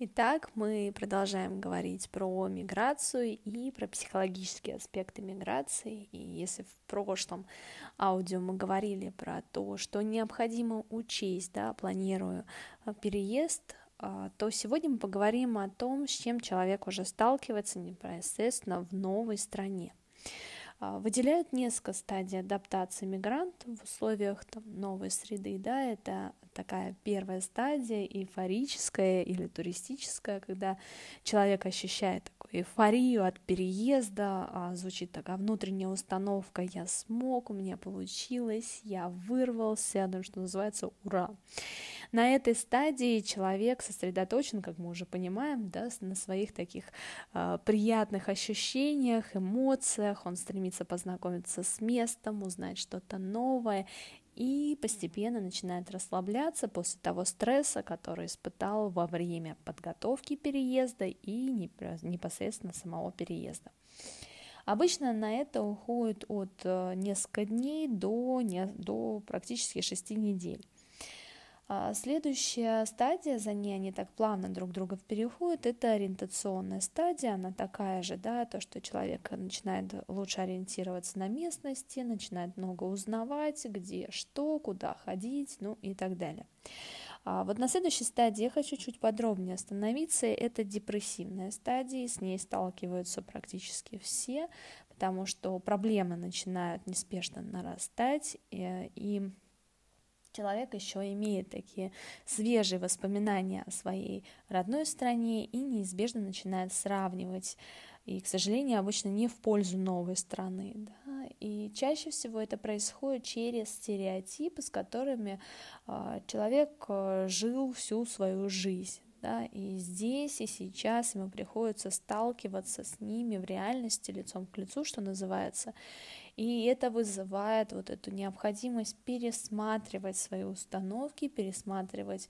Итак, мы продолжаем говорить про миграцию и про психологические аспекты миграции. И если в прошлом аудио мы говорили про то, что необходимо учесть, да, планируя э, переезд, э, то сегодня мы поговорим о том, с чем человек уже сталкивается непосредственно в новой стране. Э, выделяют несколько стадий адаптации мигранта в условиях там, новой среды. Да, это такая первая стадия, эйфорическая или туристическая, когда человек ощущает эйфорию от переезда, а звучит такая внутренняя установка «я смог, у меня получилось, я вырвался», ну, что называется «ура». На этой стадии человек сосредоточен, как мы уже понимаем, да, на своих таких э, приятных ощущениях, эмоциях, он стремится познакомиться с местом, узнать что-то новое и постепенно начинает расслабляться после того стресса, который испытал во время подготовки переезда и непосредственно самого переезда. Обычно на это уходит от э, нескольких дней до, до практически 6 недель. А следующая стадия, за ней они так плавно друг друга переходят, это ориентационная стадия, она такая же, да, то, что человек начинает лучше ориентироваться на местности, начинает много узнавать, где что, куда ходить, ну и так далее. А вот на следующей стадии я хочу чуть подробнее остановиться. Это депрессивная стадия, с ней сталкиваются практически все, потому что проблемы начинают неспешно нарастать, и, и человек еще имеет такие свежие воспоминания о своей родной стране и неизбежно начинает сравнивать. И, к сожалению, обычно не в пользу новой страны. Да? И чаще всего это происходит через стереотипы, с которыми э, человек э, жил всю свою жизнь. Да, и здесь, и сейчас ему приходится сталкиваться с ними в реальности лицом к лицу, что называется, и это вызывает вот эту необходимость пересматривать свои установки, пересматривать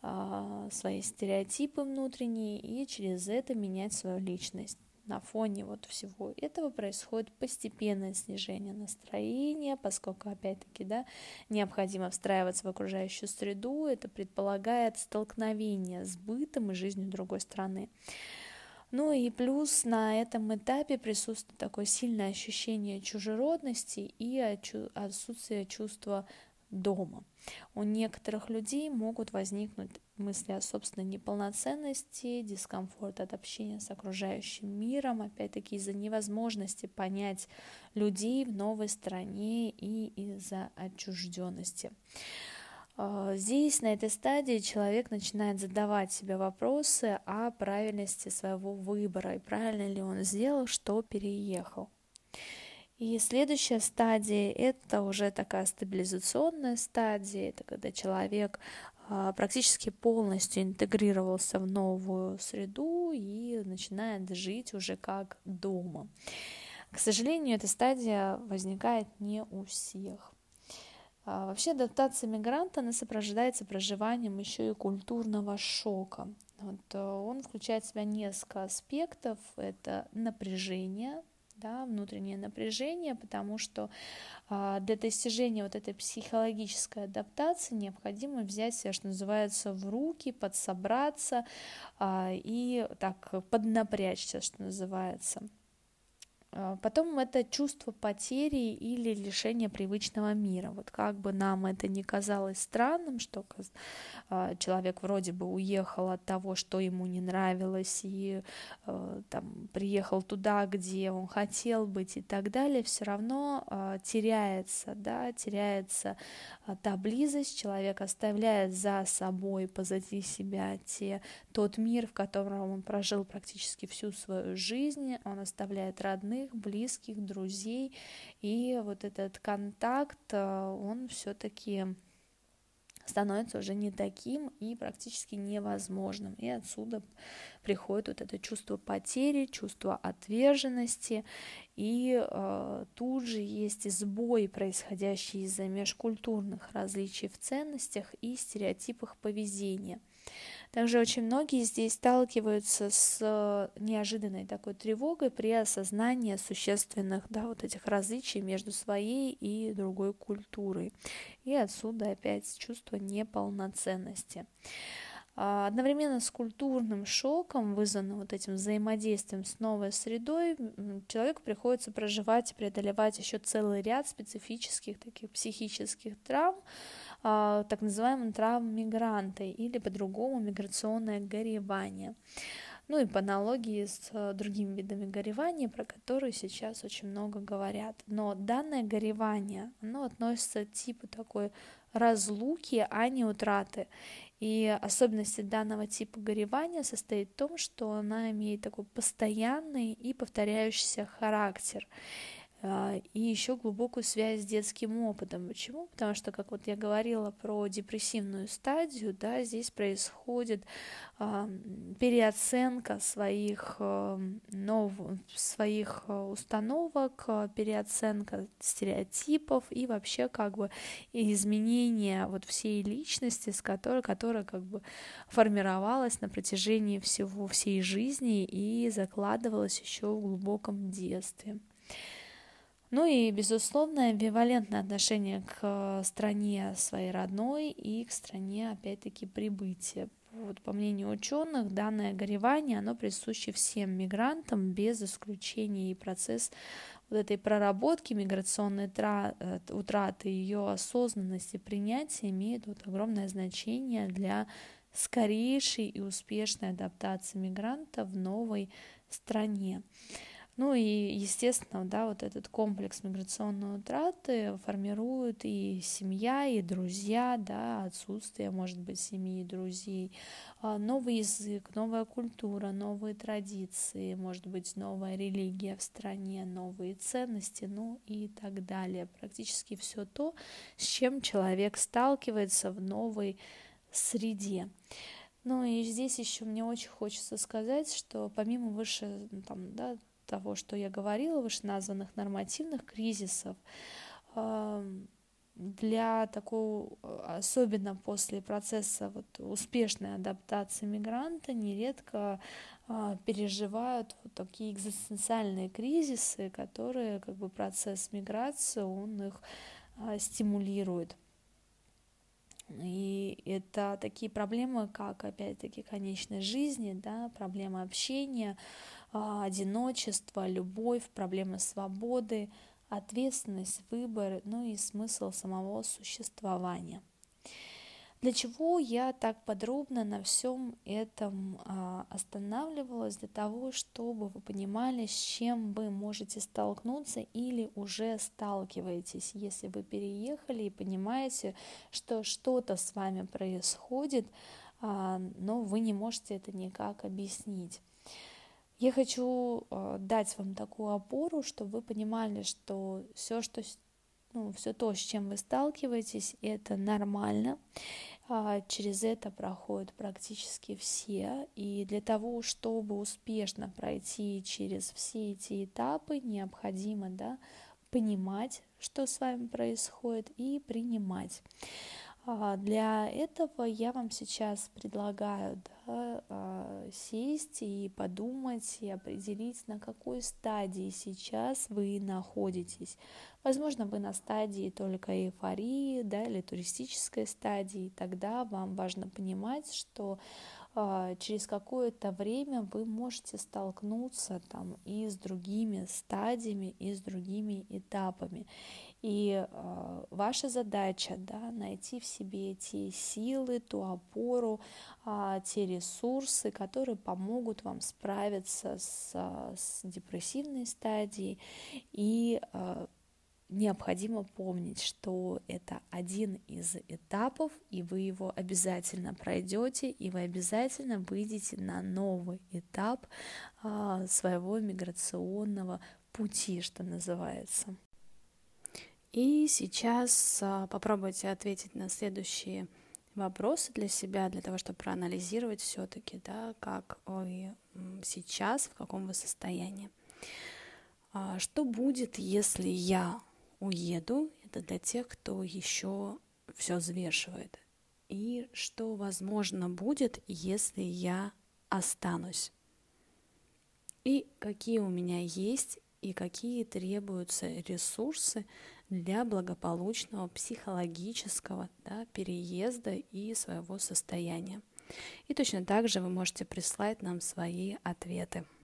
э, свои стереотипы внутренние и через это менять свою личность. На фоне вот всего этого происходит постепенное снижение настроения, поскольку, опять-таки, да, необходимо встраиваться в окружающую среду, это предполагает столкновение с бытом и жизнью другой страны. Ну и плюс на этом этапе присутствует такое сильное ощущение чужеродности и отсутствие чувства дома. У некоторых людей могут возникнуть мысли о собственной неполноценности, дискомфорт от общения с окружающим миром, опять-таки из-за невозможности понять людей в новой стране и из-за отчужденности. А, здесь, на этой стадии, человек начинает задавать себе вопросы о правильности своего выбора и правильно ли он сделал, что переехал. И следующая стадия – это уже такая стабилизационная стадия, это когда человек а, практически полностью интегрировался в новую среду и начинает жить уже как дома. К сожалению, эта стадия возникает не у всех. А, вообще адаптация мигранта, она сопровождается проживанием еще и культурного шока. Вот, э, он включает в себя несколько аспектов. Это напряжение, да, внутреннее напряжение, потому что а, для достижения вот этой психологической адаптации необходимо взять себя, что называется, в руки, подсобраться а, и так поднапрячься, что называется. А, потом это чувство потери или лишения привычного мира. Вот как бы нам это ни казалось странным, что а, человек вроде бы уехал от того, что ему не нравилось, и а, там, приехал туда, где он хотел быть и так далее, все равно теряется, да, теряется та близость, человек оставляет за собой, позади себя те, тот мир, в котором он прожил практически всю свою жизнь, он оставляет родных, родных, близких, друзей, и вот этот контакт, э, он все-таки становится уже не таким и практически невозможным. И отсюда приходит вот это чувство потери, чувство отверженности, и э, тут же есть сбой, происходящий из-за межкультурных различий в ценностях и стереотипах поведения. Также очень многие здесь сталкиваются с э, неожиданной такой тревогой при осознании существенных да, вот этих различий между своей и другой культурой. И отсюда опять чувство неполноценности. А, одновременно с культурным шоком, вызванным вот этим взаимодействием с новой средой, человеку приходится проживать и преодолевать еще целый ряд специфических таких психических травм, а, так называемым травм мигранта или по-другому миграционное горевание. Ну и по аналогии с э, другими видами горевания, про которые сейчас очень много говорят. Но данное горевание, оно относится к типу такой разлуки, а не утраты. И особенность данного типа горевания состоит в том, что она имеет такой постоянный и повторяющийся характер. А, и еще глубокую связь с детским опытом. Почему? Потому что, как вот я говорила про депрессивную стадию, да, здесь происходит э, переоценка своих, э, нов... своих установок, переоценка стереотипов и вообще как бы изменение вот всей личности, с которой, которая как бы формировалась на протяжении всего всей жизни и закладывалась еще в глубоком детстве. Ну и, безусловно, амбивалентное отношение к э, стране своей родной и к стране, опять-таки, прибытия. Вот, по мнению ученых, данное горевание, оно присуще всем мигрантам без исключения, и процесс вот этой проработки миграционной э, утраты, ее осознанности, принятия имеет вот огромное значение для скорейшей и успешной адаптации мигранта в новой стране. Ну и, естественно, да, вот этот комплекс миграционной утраты формирует и семья, и друзья, да, отсутствие, может быть, семьи и друзей, а, новый язык, новая культура, новые традиции, может быть, новая религия в стране, новые ценности, ну и так далее. Практически все то, с чем человек сталкивается в новой среде. Ну и здесь еще мне очень хочется сказать, что помимо выше там, да, того, что я говорила, вышеназванных нормативных кризисов, для такого, особенно после процесса вот, успешной адаптации мигранта, нередко а, переживают вот такие экзистенциальные кризисы, которые как бы процесс миграции, он их а, стимулирует. И это такие проблемы, как, опять-таки, конечной жизни, да, проблемы общения, а, одиночество, любовь, проблемы свободы, ответственность, выбор, ну и смысл самого существования. Для чего я так подробно на всем этом а, останавливалась? Для того, чтобы вы понимали, с чем вы можете столкнуться или уже сталкиваетесь, если вы переехали и понимаете, что что-то с вами происходит, а, но вы не можете это никак объяснить. Я хочу э, дать вам такую опору, чтобы вы понимали, что все, что ну, все то, с чем вы сталкиваетесь, это нормально. А, через это проходят практически все. И для того, чтобы успешно пройти через все эти этапы, необходимо да, понимать, что с вами происходит, и принимать. А, для этого я вам сейчас предлагаю да, а, сесть и подумать и определить, на какой стадии сейчас вы находитесь. Возможно, вы на стадии только эйфории да, или туристической стадии. Тогда вам важно понимать, что через какое-то время вы можете столкнуться там и с другими стадиями, и с другими этапами. И э, ваша задача да, найти в себе те силы, ту опору, э, те ресурсы, которые помогут вам справиться с, с депрессивной стадией. И э, необходимо помнить, что это один из этапов, и вы его обязательно пройдете, и вы обязательно выйдете на новый этап э, своего миграционного пути, что называется. И сейчас а, попробуйте ответить на следующие вопросы для себя, для того, чтобы проанализировать все-таки, да, как вы сейчас, в каком вы состоянии. А, что будет, если я уеду? Это для тех, кто еще все взвешивает. И что, возможно, будет, если я останусь? И какие у меня есть и какие требуются ресурсы для благополучного психологического да, переезда и своего состояния. И точно так же вы можете прислать нам свои ответы.